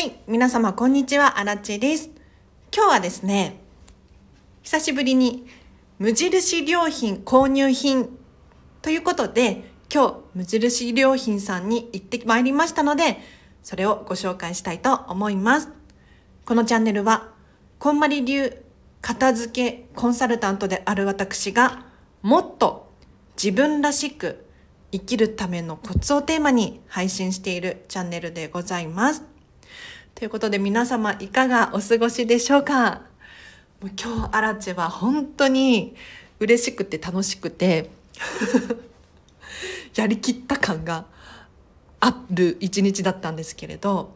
はい、皆様こんにちは、あらちです。今日はですね、久しぶりに無印良品購入品ということで、今日無印良品さんに行ってまいりましたので、それをご紹介したいと思います。このチャンネルは、こんまり流片付けコンサルタントである私が、もっと自分らしく生きるためのコツをテーマに配信しているチャンネルでございます。ということで皆様いかがお過ごしでしょうか？もう今日アラチェは本当に嬉しくて楽しくて やりきった感がある一日だったんですけれど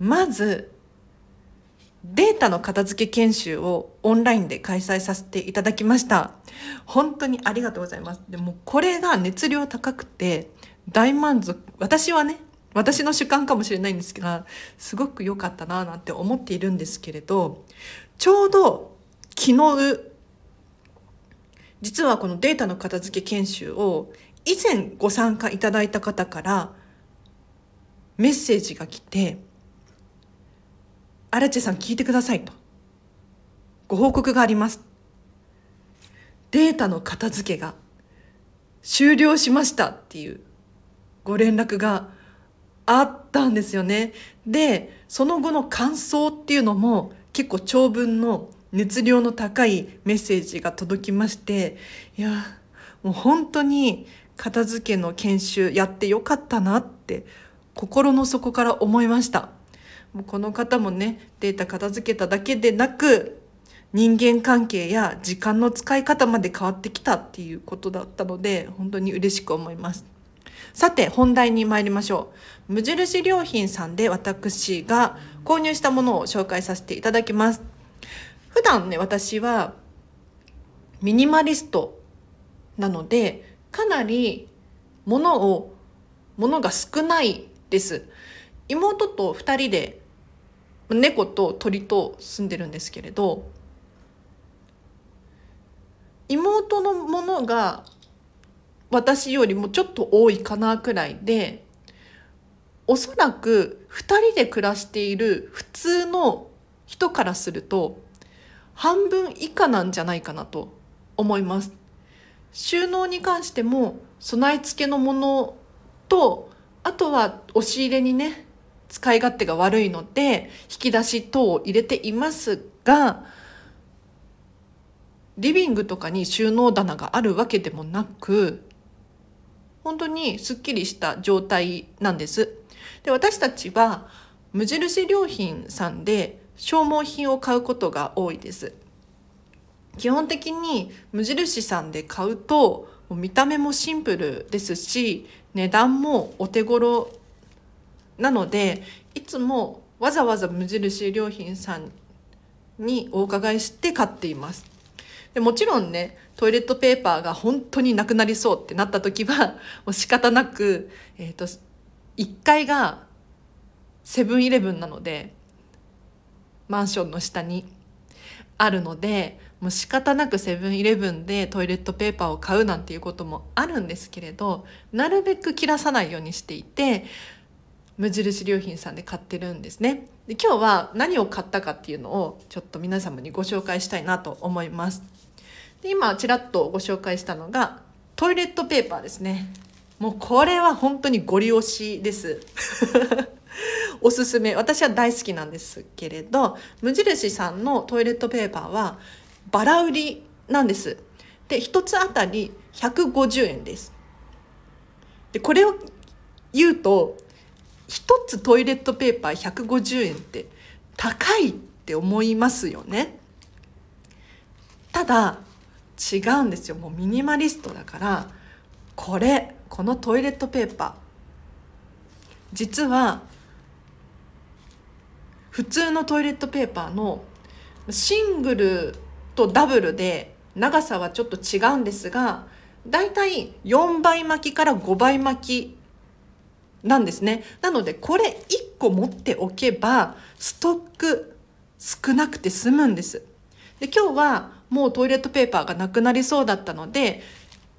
まずデータの片付け研修をオンラインで開催させていただきました。本当にありがとうございます。でもこれが熱量高くて大満足私はね私の主観かもしれないんですがすごく良かったななんて思っているんですけれどちょうど昨日実はこのデータの片付け研修を以前ご参加いただいた方からメッセージが来て「荒地さん聞いてください」と「ご報告があります」データの片付けが終了しましたっていうご連絡があったんですよね。で、その後の感想っていうのも結構長文の熱量の高いメッセージが届きまして、いや、もう本当に片付けの研修やってよかったなって心の底から思いました。もうこの方もね、データ片付けただけでなく、人間関係や時間の使い方まで変わってきたっていうことだったので、本当に嬉しく思います。さて本題に参りましょう。無印良品さんで私が購入したものを紹介させていただきます。普段ね私はミニマリストなのでかなり物を物が少ないです。妹と2人で猫と鳥と住んでるんですけれど妹のものが私よりもちょっと多いかなくらいでおそらく2人で暮らしている普通の人からすると半分以下なんじゃないかなと思います。収納に関しても備え付けのものとあとは押し入れにね使い勝手が悪いので引き出し等を入れていますがリビングとかに収納棚があるわけでもなく本当にすっきりした状態なんです。で私たちは無印良品さんで消耗品を買うことが多いです。基本的に無印さんで買うと見た目もシンプルですし値段もお手頃なのでいつもわざわざ無印良品さんにお伺いして買っています。でもちろんねトイレットペーパーが本当になくなりそうってなった時は もう仕方なく、えーと、1階がセブンイレブンなのでマンションの下にあるのでもう仕方なくセブンイレブンでトイレットペーパーを買うなんていうこともあるんですけれどなるべく切らさないようにしていて無印良品さんで買ってるんですね。で今日は何を買ったかっていうのをちょっと皆様にご紹介したいなと思います。で今ちらっとご紹介したのがトイレットペーパーですね。もうこれは本当にゴリ押しです。おすすめ。私は大好きなんですけれど無印さんのトイレットペーパーはバラ売りなんです。で1つあたり150円です。でこれを言うと1つトイレットペーパー150円って高いって思いますよね。ただ違うんですよ。もうミニマリストだからこれこのトイレットペーパー実は普通のトイレットペーパーのシングルとダブルで長さはちょっと違うんですがだいたい4倍巻きから5倍巻きなんですね。なのでこれ1個持っておけばストック少なくて済むんです。で今日はもうトイレットペーパーがなくなりそうだったので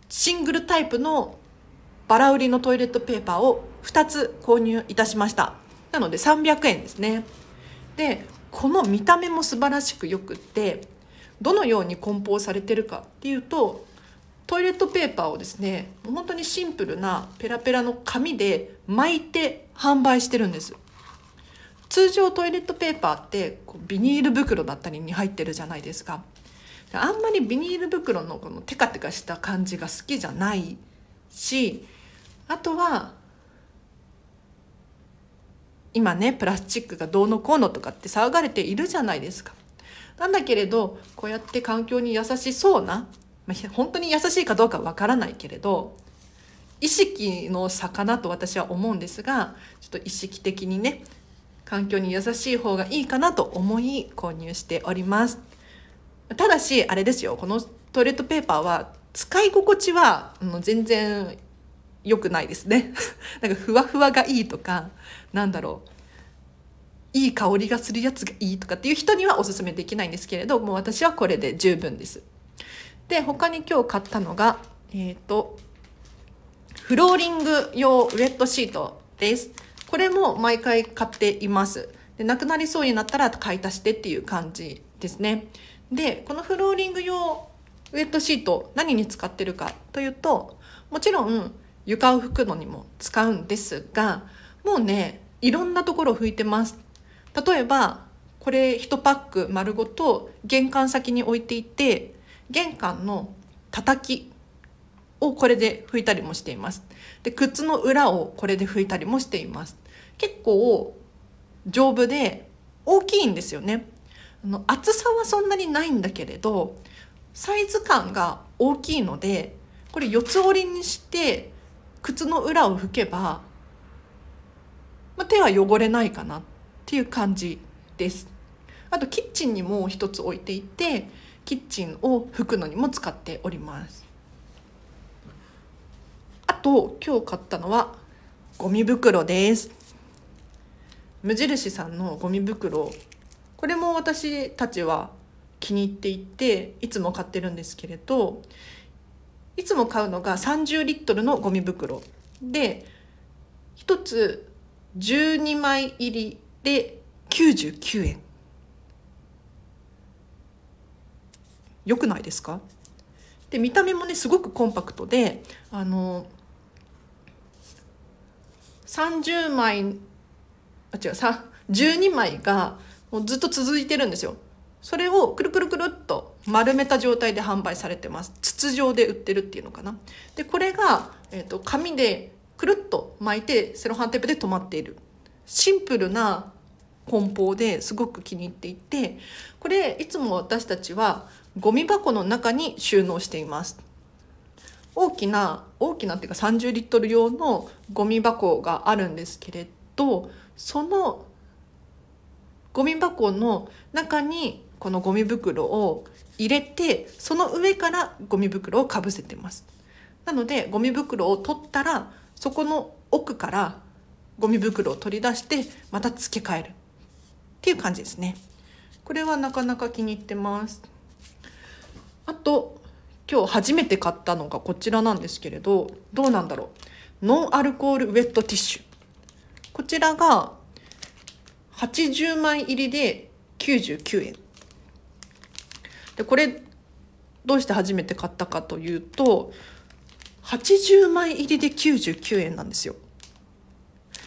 シングルタイプのバラ売りのトイレットペーパーを2つ購入いたしました。なので300円ですね。でこの見た目も素晴らしくよくってどのように梱包されてるかっていうとトイレットペーパーをですね本当にシンプルなペラペラの紙で巻いて販売してるんです通常トイレットペーパーってこうビニール袋だったりに入ってるじゃないですかあんまりビニール袋のこのテカテカした感じが好きじゃないしあとは今ねプラスチックがどうのこうのとかって騒がれているじゃないですか。なんだけれどこうやって環境に優しそうな、まあ、本当に優しいかどうかわからないけれど意識の差かなと私は思うんですがちょっと意識的にね環境に優しい方がいいかなと思い購入しております。ただしあれですよこのトイレットペーパーは使い心地は全然良くないですね。なんかふわふわがいいとかなんだろう。いい香りがするやつがいいとかっていう人にはおすすめできないんですけれどもう私はこれで十分です。で他に今日買ったのがえっ、ー、とフローリング用ウェットシートです。これも毎回買っています。でなくなりそうになったら買い足してっていう感じですね。でこのフローリング用ウェットシート何に使ってるかというともちろん床を拭くのにも使うんですがもうねいろんなところを拭いてます。例えばこれ1パック丸ごと玄関先に置いていて玄関の叩きをこれで拭いたりもしています。で靴の裏をこれで拭いたりもしています。結構丈夫で大きいんですよね。あの厚さはそんなにないんだけれどサイズ感が大きいのでこれ四つ折りにして靴の裏を拭けば、ま、手は汚れないかなっていう感じです。あとキッチンにも一つ置いていてキッチンを拭くのにも使っております。あと今日買ったのはゴミ袋です。無印さんのゴミ袋これも私たちは気に入っていていつも買ってるんですけれどいつも買うのが30リットルのゴミ袋。で1つ12枚入りで99円。よくないですか？で見た目もねすごくコンパクトであの30枚あ違う12枚がもうずっと続いてるんですよ。それをくるくるくるっと丸めた状態で販売されてます。筒状で売ってるっていうのかな。でこれが、えーと、紙でくるっと巻いてセロハンテープで止まっている。シンプルな梱包ですごく気に入っていてこれいつも私たちはゴミ箱の中に収納しています。大きな大きなっていうか30リットル用のゴミ箱があるんですけれどそのゴミ箱の中にこのゴミ袋を入れてその上からゴミ袋をかぶせてます。なのでゴミ袋を取ったらそこの奥からゴミ袋を取り出してまた付け替える。っていう感じですね。これはなかなか気に入ってます。あと今日初めて買ったのがこちらなんですけれどどうなんだろう。ノンアルコールウェットティッシュ。こちらが80枚入りで99円。でこれどうして初めて買ったかというと80枚入りで99円なんですよ。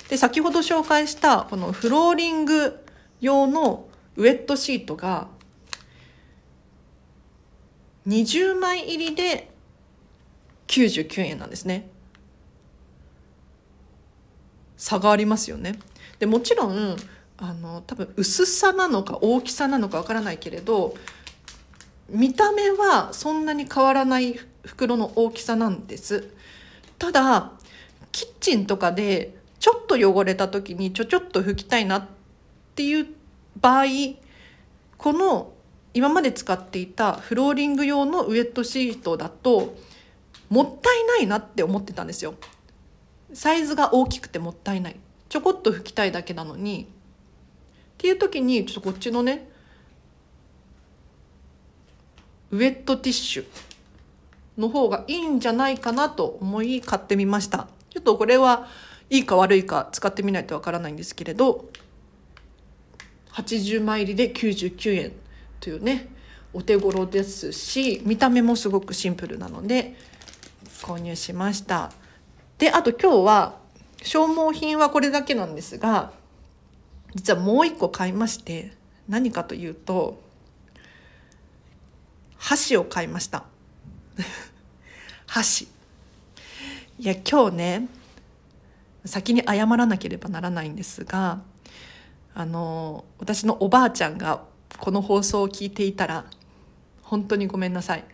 で先ほど紹介したこのフローリング用のウェットシートが20枚入りで99円なんですね。差がありますよね。でもちろんあの多分薄さなのか大きさなのかわからないけれど見た目はそんなに変わらない袋の大きさなんですただキッチンとかでちょっと汚れた時にちょちょっと拭きたいなってていう場合この今まで使っていたフローリング用のウェットシートだともったいないなって思ってたんですよ。サイズが大きくてもったいない。ちょこっと拭きたいだけなのに。っていう時にちょっとこっちのねウェットティッシュの方がいいんじゃないかなと思い買ってみました。ちょっとこれはいいか悪いか使ってみないとわからないんですけれど。80枚入りで99円というねお手頃ですし見た目もすごくシンプルなので購入しました。であと今日は消耗品はこれだけなんですが実はもう一個買いまして何かというと箸を買いました。箸。いや今日ね先に謝らなければならないんですがあの私のおばあちゃんがこの放送を聞いていたら本当にごめんなさい。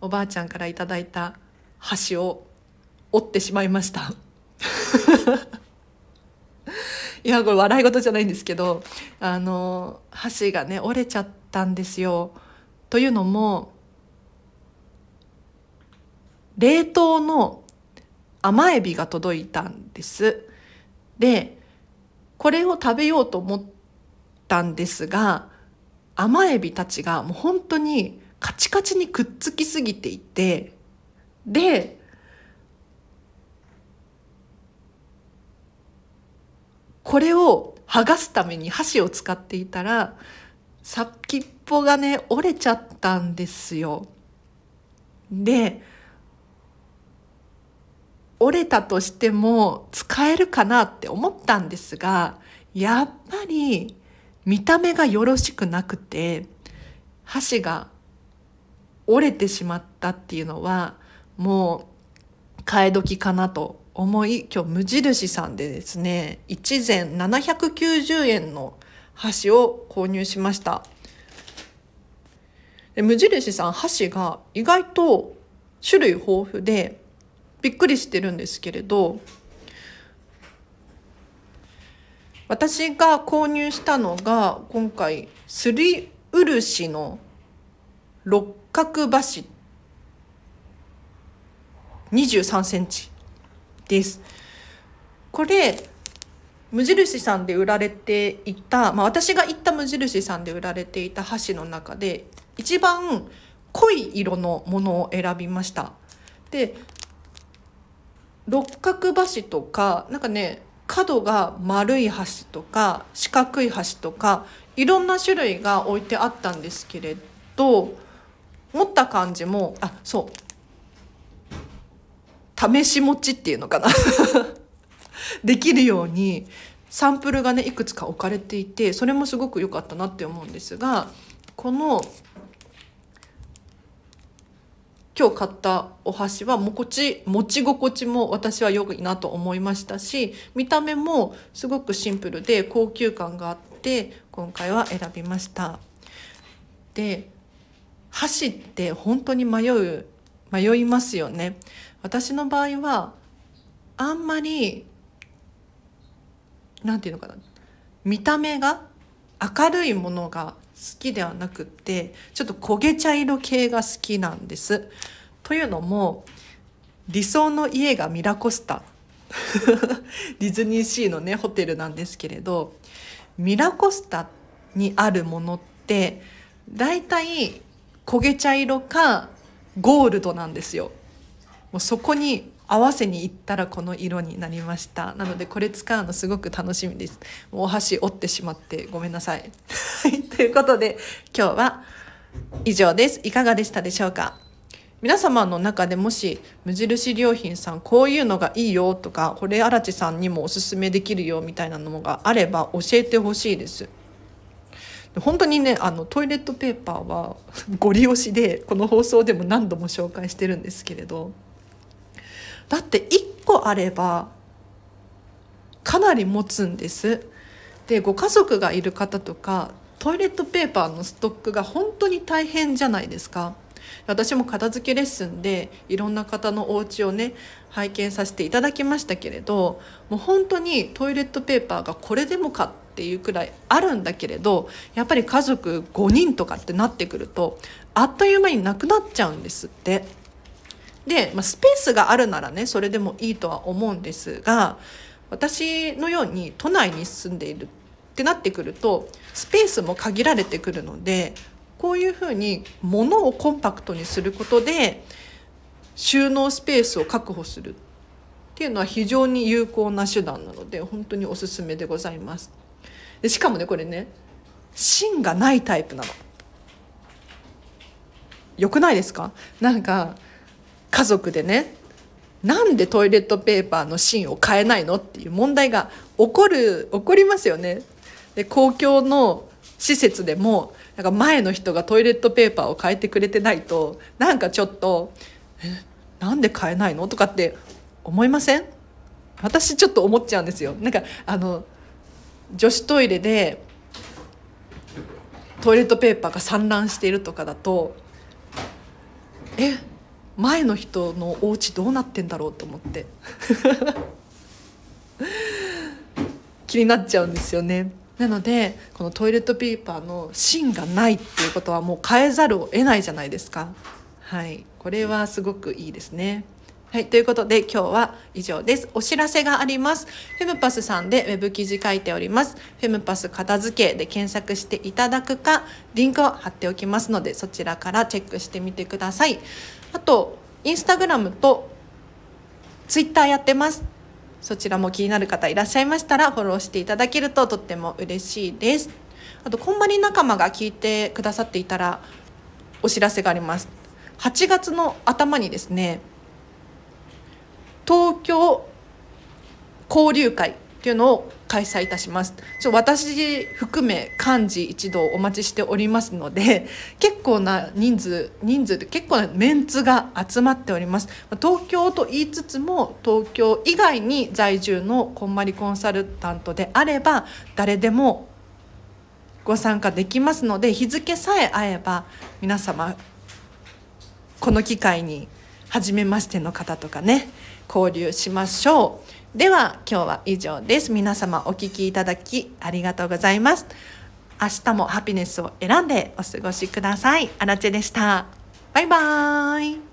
おばあちゃんからいただいた箸を折ってしまいました。いやこれ笑い事じゃないんですけどあの箸がね折れちゃったんですよ。というのも冷凍の甘エビが届いたんです。でこれを食べようと思ったんですが甘エビたちがもう本当にカチカチにくっつきすぎていてでこれを剥がすために箸を使っていたら先っぽがね折れちゃったんですよ。で折れたとしても使えるかなって思ったんですがやっぱり見た目がよろしくなくて箸が折れてしまったっていうのはもう替え時かなと思い今日無印さんでですね1膳790円の箸を購入しました。で無印さん箸が意外と種類豊富でびっくりしてるんですけれど私が購入したのが今回すり漆の六角箸23センチ。です。これ無印さんで売られていた、まあ、私が行った無印さんで売られていた箸の中で一番濃い色のものを選びました。で六角箸とかなんかね角が丸い箸とか四角い箸とかいろんな種類が置いてあったんですけれど持った感じもあそう。試し持ちっていうのかな。できるようにサンプルがねいくつか置かれていてそれもすごく良かったなって思うんですがこの今日買ったお箸はもこち持ち心地も私は良いなと思いましたし見た目もすごくシンプルで高級感があって今回は選びました。で箸って本当に迷う迷いますよね。私の場合はあんまりなんていうのかな見た目が明るいものが好きではなくってちょっと焦げ茶色系が好きなんです。というのも理想の家がミラコスタ ディズニーシーのねホテルなんですけれどミラコスタにあるものって大体焦げ茶色かゴールドなんですよ。もうそこに合わせに行ったらこの色になりました。なのでこれ使うのすごく楽しみです。もうお箸折ってしまってごめんなさい。ということで今日は以上です。いかがでしたでしょうか？皆様の中でもし無印良品さんこういうのがいいよとかこれ荒地さんにもおすすめできるよみたいなのがあれば教えてほしいです。本当にねあのトイレットペーパーはご利用しでこの放送でも何度も紹介してるんですけれど。だって1個あればかなり持つんですでご家族がいる方とかトイレットペーパーのストックが本当に大変じゃないですか私も片付けレッスンでいろんな方のお家をね拝見させていただきましたけれどもう本当にトイレットペーパーがこれでもかっていうくらいあるんだけれどやっぱり家族5人とかってなってくるとあっという間になくなっちゃうんですって。で、まあ、スペースがあるならねそれでもいいとは思うんですが私のように都内に住んでいるってなってくるとスペースも限られてくるのでこういうふうに物をコンパクトにすることで収納スペースを確保する。っていうのは非常に有効な手段なので本当におすすめでございます。でしかもねこれね芯がないタイプなの。よくないですか？なんか家族でねなんでトイレットペーパーの芯を変えないのっていう問題が起こる起こりますよねで公共の施設でもなんか前の人がトイレットペーパーを変えてくれてないとなんかちょっと「えなんで変えないの?」とかって思いません？私ちょっと思っちゃうんですよ。なんかあの女子トイレでトイレットペーパーが散乱しているとかだとえ前の人のお家どうなってんだろうと思って 気になっちゃうんですよね。なのでこのトイレットペーパーの芯がないっていうことはもう変えざるを得ないじゃないですか。はいこれはすごくいいですね。はい。ということで今日は以上です。お知らせがあります。フェムパスさんでウェブ記事書いております。フェムパス片付けで検索していただくか、リンクを貼っておきますので、そちらからチェックしてみてください。あと、インスタグラムとツイッターやってます。そちらも気になる方いらっしゃいましたらフォローしていただけるととっても嬉しいです。あと、こんまり仲間が聞いてくださっていたらお知らせがあります。8月の頭にですね、東京交流会っていうのを開催いたします。ちょ私含め幹事一同お待ちしておりますので 結構な人数人数で結構なメンツが集まっております。東京と言いつつも東京以外に在住のこんまりコンサルタントであれば誰でもご参加できますので日付さえ合えば皆様この機会に初めましての方とかね交流しましょう。では今日は以上です。皆様お聴きいただきありがとうございます。明日もハピネスを選んでお過ごしください。あらでした。バイバーイ。